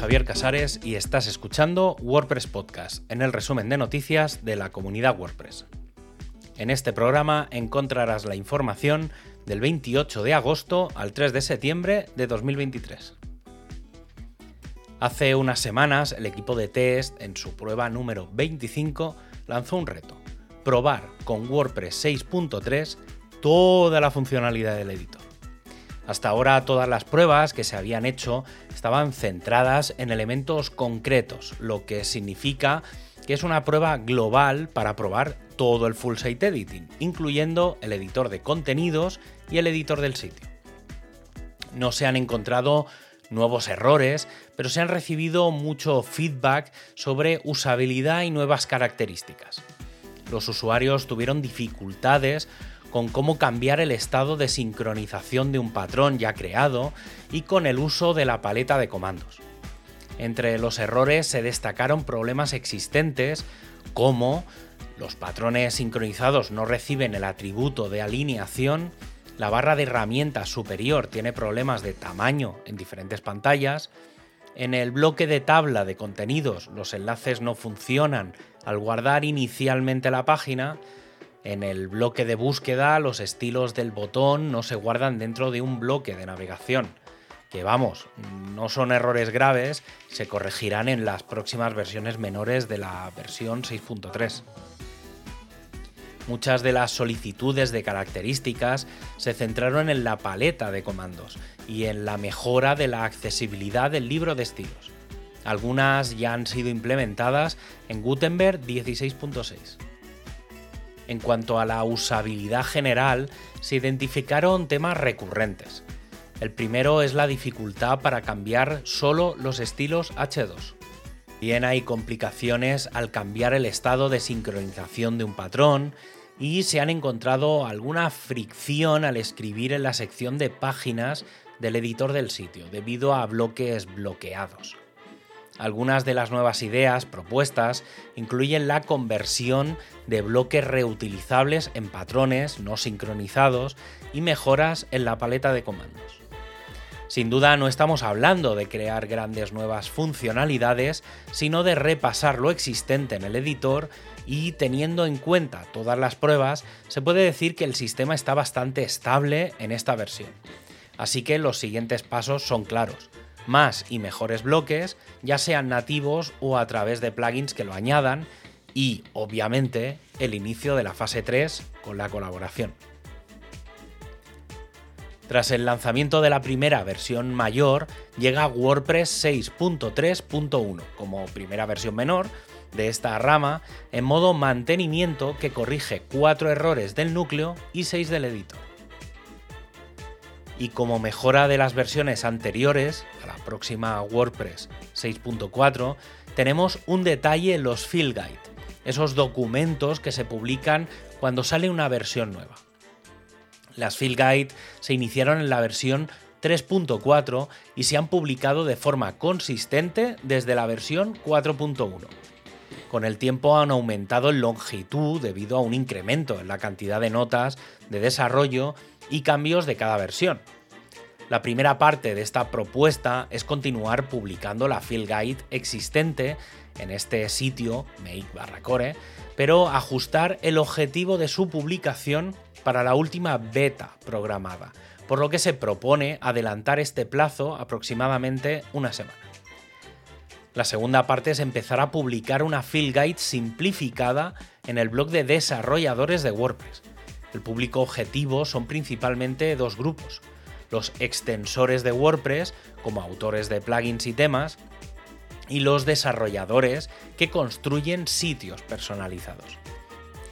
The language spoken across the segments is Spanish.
Javier Casares y estás escuchando WordPress Podcast, en el resumen de noticias de la comunidad WordPress. En este programa encontrarás la información del 28 de agosto al 3 de septiembre de 2023. Hace unas semanas el equipo de test, en su prueba número 25, lanzó un reto, probar con WordPress 6.3 toda la funcionalidad del editor. Hasta ahora todas las pruebas que se habían hecho estaban centradas en elementos concretos, lo que significa que es una prueba global para probar todo el full site editing, incluyendo el editor de contenidos y el editor del sitio. No se han encontrado nuevos errores, pero se han recibido mucho feedback sobre usabilidad y nuevas características. Los usuarios tuvieron dificultades con cómo cambiar el estado de sincronización de un patrón ya creado y con el uso de la paleta de comandos. Entre los errores se destacaron problemas existentes como los patrones sincronizados no reciben el atributo de alineación, la barra de herramientas superior tiene problemas de tamaño en diferentes pantallas, en el bloque de tabla de contenidos los enlaces no funcionan al guardar inicialmente la página, en el bloque de búsqueda los estilos del botón no se guardan dentro de un bloque de navegación. Que vamos, no son errores graves, se corregirán en las próximas versiones menores de la versión 6.3. Muchas de las solicitudes de características se centraron en la paleta de comandos y en la mejora de la accesibilidad del libro de estilos. Algunas ya han sido implementadas en Gutenberg 16.6. En cuanto a la usabilidad general, se identificaron temas recurrentes. El primero es la dificultad para cambiar solo los estilos H2. Bien hay complicaciones al cambiar el estado de sincronización de un patrón y se han encontrado alguna fricción al escribir en la sección de páginas del editor del sitio debido a bloques bloqueados. Algunas de las nuevas ideas propuestas incluyen la conversión de bloques reutilizables en patrones no sincronizados y mejoras en la paleta de comandos. Sin duda no estamos hablando de crear grandes nuevas funcionalidades, sino de repasar lo existente en el editor y teniendo en cuenta todas las pruebas, se puede decir que el sistema está bastante estable en esta versión. Así que los siguientes pasos son claros más y mejores bloques, ya sean nativos o a través de plugins que lo añadan, y obviamente el inicio de la fase 3 con la colaboración. Tras el lanzamiento de la primera versión mayor, llega WordPress 6.3.1 como primera versión menor de esta rama en modo mantenimiento que corrige 4 errores del núcleo y 6 del editor y como mejora de las versiones anteriores, a la próxima WordPress 6.4, tenemos un detalle en los Field Guide, esos documentos que se publican cuando sale una versión nueva. Las Field Guide se iniciaron en la versión 3.4 y se han publicado de forma consistente desde la versión 4.1. Con el tiempo han aumentado en longitud debido a un incremento en la cantidad de notas de desarrollo y cambios de cada versión. La primera parte de esta propuesta es continuar publicando la field guide existente en este sitio, make pero ajustar el objetivo de su publicación para la última beta programada, por lo que se propone adelantar este plazo aproximadamente una semana. La segunda parte es empezar a publicar una field guide simplificada en el blog de desarrolladores de WordPress el público objetivo son principalmente dos grupos, los extensores de WordPress, como autores de plugins y temas, y los desarrolladores que construyen sitios personalizados.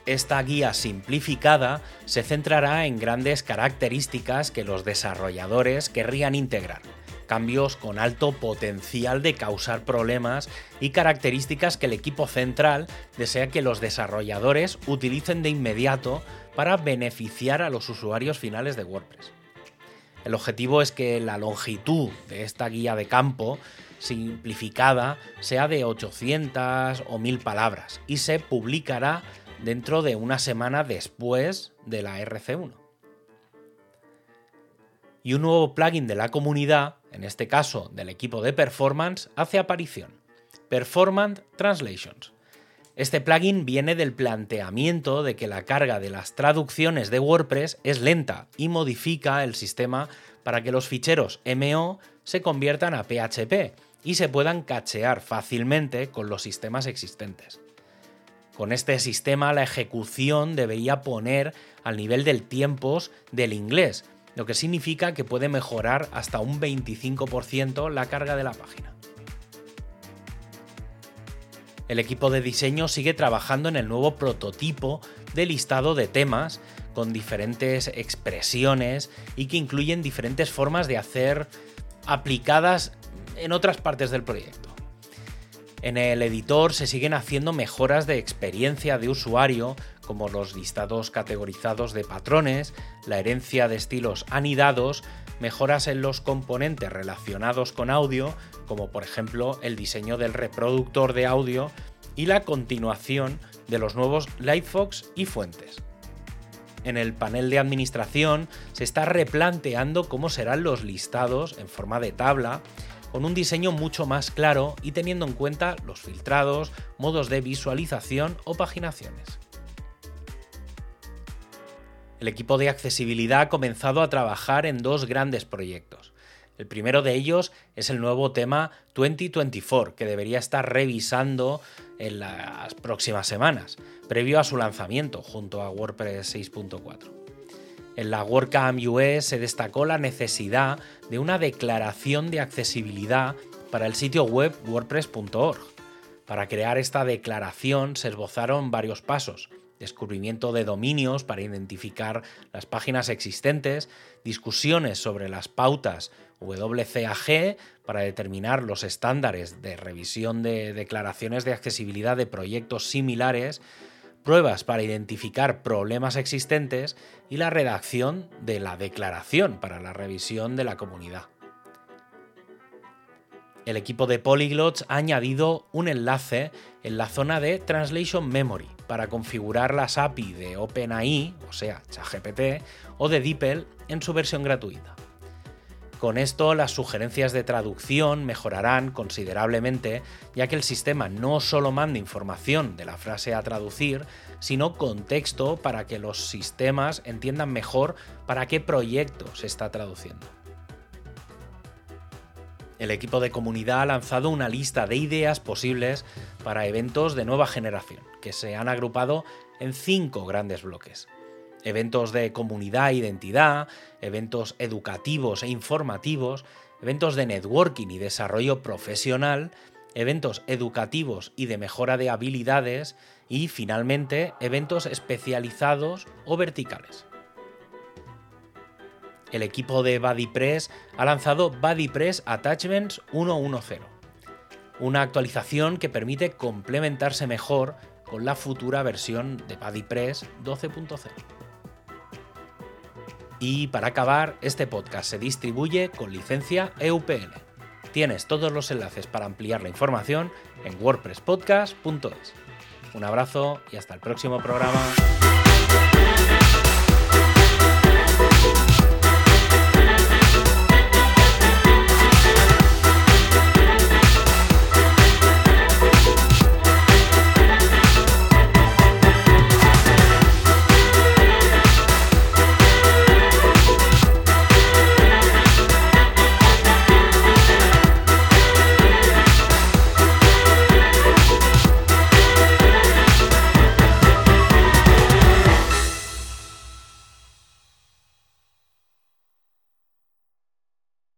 Esta guía simplificada se centrará en grandes características que los desarrolladores querrían integrar, cambios con alto potencial de causar problemas y características que el equipo central desea que los desarrolladores utilicen de inmediato para beneficiar a los usuarios finales de WordPress. El objetivo es que la longitud de esta guía de campo simplificada sea de 800 o 1000 palabras y se publicará dentro de una semana después de la RC1. Y un nuevo plugin de la comunidad, en este caso del equipo de performance, hace aparición. Performance Translations. Este plugin viene del planteamiento de que la carga de las traducciones de WordPress es lenta y modifica el sistema para que los ficheros MO se conviertan a PHP y se puedan cachear fácilmente con los sistemas existentes. Con este sistema la ejecución debería poner al nivel del tiempos del inglés, lo que significa que puede mejorar hasta un 25% la carga de la página. El equipo de diseño sigue trabajando en el nuevo prototipo de listado de temas con diferentes expresiones y que incluyen diferentes formas de hacer aplicadas en otras partes del proyecto. En el editor se siguen haciendo mejoras de experiencia de usuario, como los listados categorizados de patrones, la herencia de estilos anidados, mejoras en los componentes relacionados con audio, como por ejemplo el diseño del reproductor de audio y la continuación de los nuevos Lightfox y fuentes. En el panel de administración se está replanteando cómo serán los listados en forma de tabla con un diseño mucho más claro y teniendo en cuenta los filtrados, modos de visualización o paginaciones. El equipo de accesibilidad ha comenzado a trabajar en dos grandes proyectos. El primero de ellos es el nuevo tema 2024, que debería estar revisando en las próximas semanas, previo a su lanzamiento junto a WordPress 6.4. En la WordCamp US se destacó la necesidad de una declaración de accesibilidad para el sitio web wordpress.org. Para crear esta declaración se esbozaron varios pasos. Descubrimiento de dominios para identificar las páginas existentes, discusiones sobre las pautas WCAG para determinar los estándares de revisión de declaraciones de accesibilidad de proyectos similares, pruebas para identificar problemas existentes y la redacción de la declaración para la revisión de la comunidad. El equipo de Polyglots ha añadido un enlace en la zona de Translation Memory para configurar las API de OpenAI, o sea, ChatGPT, o de DeepL en su versión gratuita. Con esto las sugerencias de traducción mejorarán considerablemente, ya que el sistema no solo manda información de la frase a traducir, sino contexto para que los sistemas entiendan mejor para qué proyecto se está traduciendo. El equipo de comunidad ha lanzado una lista de ideas posibles para eventos de nueva generación, que se han agrupado en cinco grandes bloques eventos de comunidad e identidad, eventos educativos e informativos, eventos de networking y desarrollo profesional, eventos educativos y de mejora de habilidades y finalmente eventos especializados o verticales. El equipo de BuddyPress ha lanzado BuddyPress Attachments 1.1.0, una actualización que permite complementarse mejor con la futura versión de BuddyPress 12.0. Y para acabar, este podcast se distribuye con licencia EUPL. Tienes todos los enlaces para ampliar la información en wordpresspodcast.es. Un abrazo y hasta el próximo programa.